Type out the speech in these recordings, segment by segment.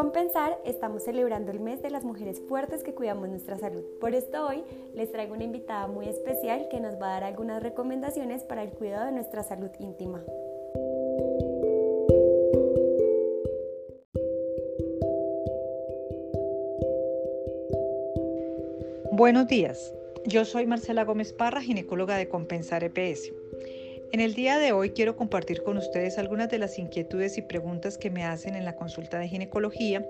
Compensar estamos celebrando el mes de las mujeres fuertes que cuidamos nuestra salud. Por esto hoy les traigo una invitada muy especial que nos va a dar algunas recomendaciones para el cuidado de nuestra salud íntima. Buenos días, yo soy Marcela Gómez Parra, ginecóloga de Compensar EPS. En el día de hoy quiero compartir con ustedes algunas de las inquietudes y preguntas que me hacen en la consulta de ginecología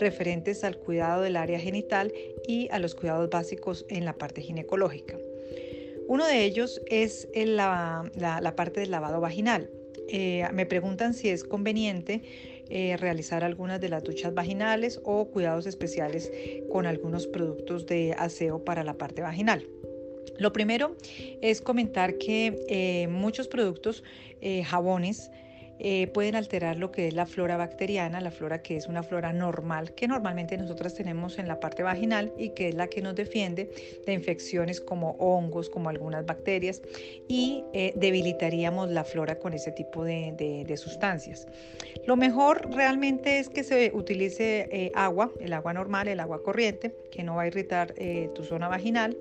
referentes al cuidado del área genital y a los cuidados básicos en la parte ginecológica. Uno de ellos es la, parte del lavado vaginal. Eh, me preguntan si es conveniente eh, realizar algunas de las duchas vaginales o cuidados especiales con algunos productos de aseo para la parte vaginal. Lo primero es comentar que eh, muchos productos, eh, jabones, eh, pueden alterar lo que es la flora bacteriana, la flora que es una flora normal que normalmente nosotras tenemos en la parte vaginal y que es la que nos defiende de infecciones como hongos, como algunas bacterias y debilitaríamos la flora con ese tipo de, sustancias. Lo mejor realmente es que se utilice agua, el agua normal, el agua corriente, que no va a irritar tu zona vaginal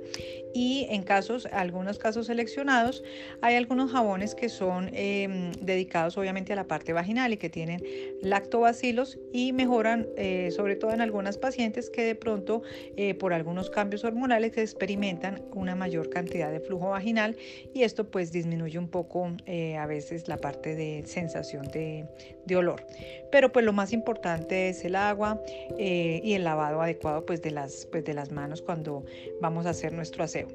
y en casos, algunos casos seleccionados, hay algunos jabones que son em, dedicados obviamente a la parte vaginal y que tienen lactobacilos y mejoran, eh, sobre todo en algunas pacientes que de pronto eh, por algunos cambios hormonales experimentan una mayor cantidad de flujo vaginal y esto pues disminuye un poco eh, a veces la parte de sensación de, de, olor. Pero pues lo más importante es el agua y el lavado adecuado pues de las, pues de las manos cuando vamos a hacer nuestro aseo.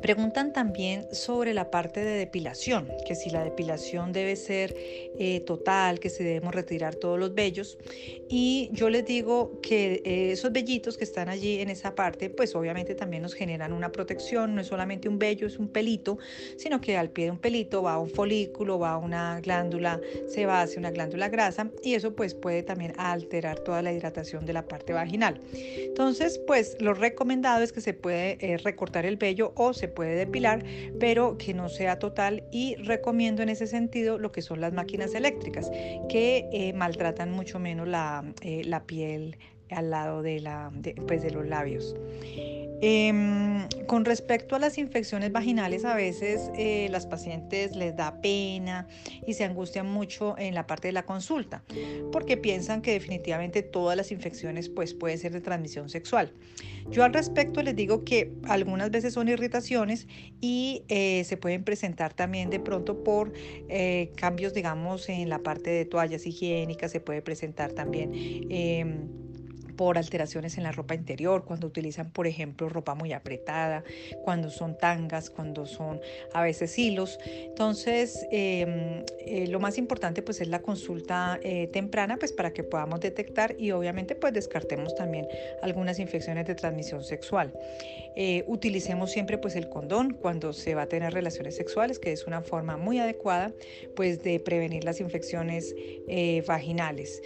Preguntan también sobre la parte de depilación, que si la depilación debe ser eh, total, que si debemos retirar todos los vellos. Y yo les digo que eh, esos vellitos que están allí en esa parte, pues obviamente también nos generan una protección, no es solamente un vello, es un pelito, sino que al pie de un pelito va un folículo, va una glándula se va hacia una glándula grasa y eso pues puede también alterar toda la hidratación de la parte vaginal. Entonces, pues lo recomendado es que se puede eh, recortar el vello o se puede depilar, pero que no sea total y recomiendo en ese sentido lo que son las máquinas eléctricas, que eh, maltratan mucho menos la, eh, la piel al lado de, la, pues de los labios. Em, con respecto a las infecciones vaginales, a veces eh, las pacientes les da pena y se angustian mucho en la parte de la consulta, porque piensan que definitivamente todas las infecciones pues, pueden ser de transmisión sexual. Yo al respecto les digo que algunas veces son irritaciones y eh, se pueden presentar también de pronto por eh, cambios, digamos, en la parte de toallas higiénicas, se puede presentar también em, por alteraciones en la ropa interior, cuando utilizan, por ejemplo, ropa muy apretada, cuando son tangas, cuando son a veces hilos. Entonces, em, eh, lo más importante pues es la consulta eh, temprana, pues para que podamos detectar y obviamente pues descartemos también algunas infecciones de transmisión sexual. Eh, utilicemos siempre pues el condón cuando se va a tener relaciones sexuales, que es una forma muy adecuada pues de prevenir las infecciones vaginales.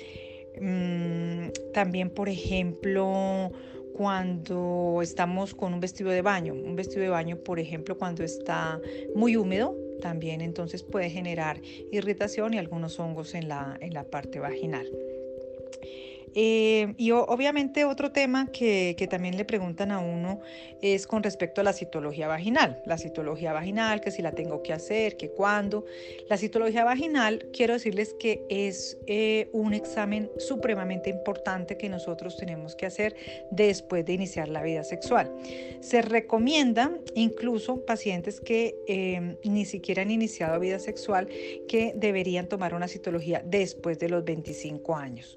Mm, también, por ejemplo, cuando estamos con un vestido de baño, un vestido de baño, por ejemplo, cuando está muy húmedo, también entonces puede generar irritación y algunos hongos en la, en la parte vaginal. Eh, y obviamente otro tema que, también le preguntan a uno es con respecto a la citología vaginal. La citología vaginal, que si la tengo que hacer, que cuándo. La citología vaginal, quiero decirles que es eh, un examen supremamente importante que nosotros tenemos que hacer después de iniciar la vida sexual. Se recomienda incluso pacientes que em, ni siquiera han iniciado vida sexual que deberían tomar una citología después de los 25 años.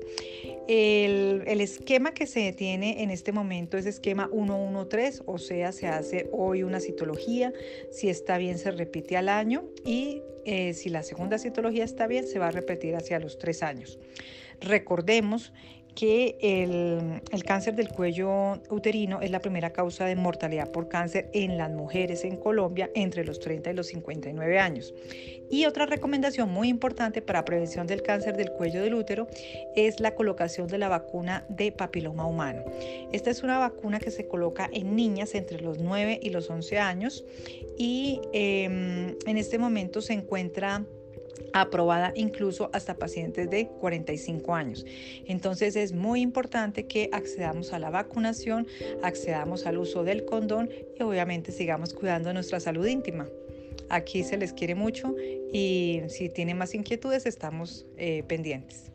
El, esquema que se tiene en este momento es esquema 113, o sea, se hace hoy una citología, si está bien se repite al año y eh, si la segunda citología está bien se va a repetir hacia los tres años. Recordemos que el, cáncer del cuello uterino es la primera causa de mortalidad por cáncer en las mujeres en Colombia entre los 30 y los 59 años. Y otra recomendación muy importante para prevención del cáncer del cuello del útero es la colocación de la vacuna de papiloma humano. Esta es una vacuna que se coloca en niñas entre los 9 y los 11 años y em, en este momento se encuentra aprobada incluso hasta pacientes de 45 años. Entonces es muy importante que accedamos a la vacunación, accedamos al uso del condón y obviamente sigamos cuidando nuestra salud íntima. Aquí se les quiere mucho y si tienen más inquietudes estamos eh, pendientes.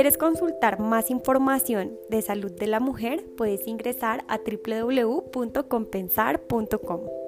Quieres consultar más información de salud de la mujer, puedes ingresar a www.compensar.com.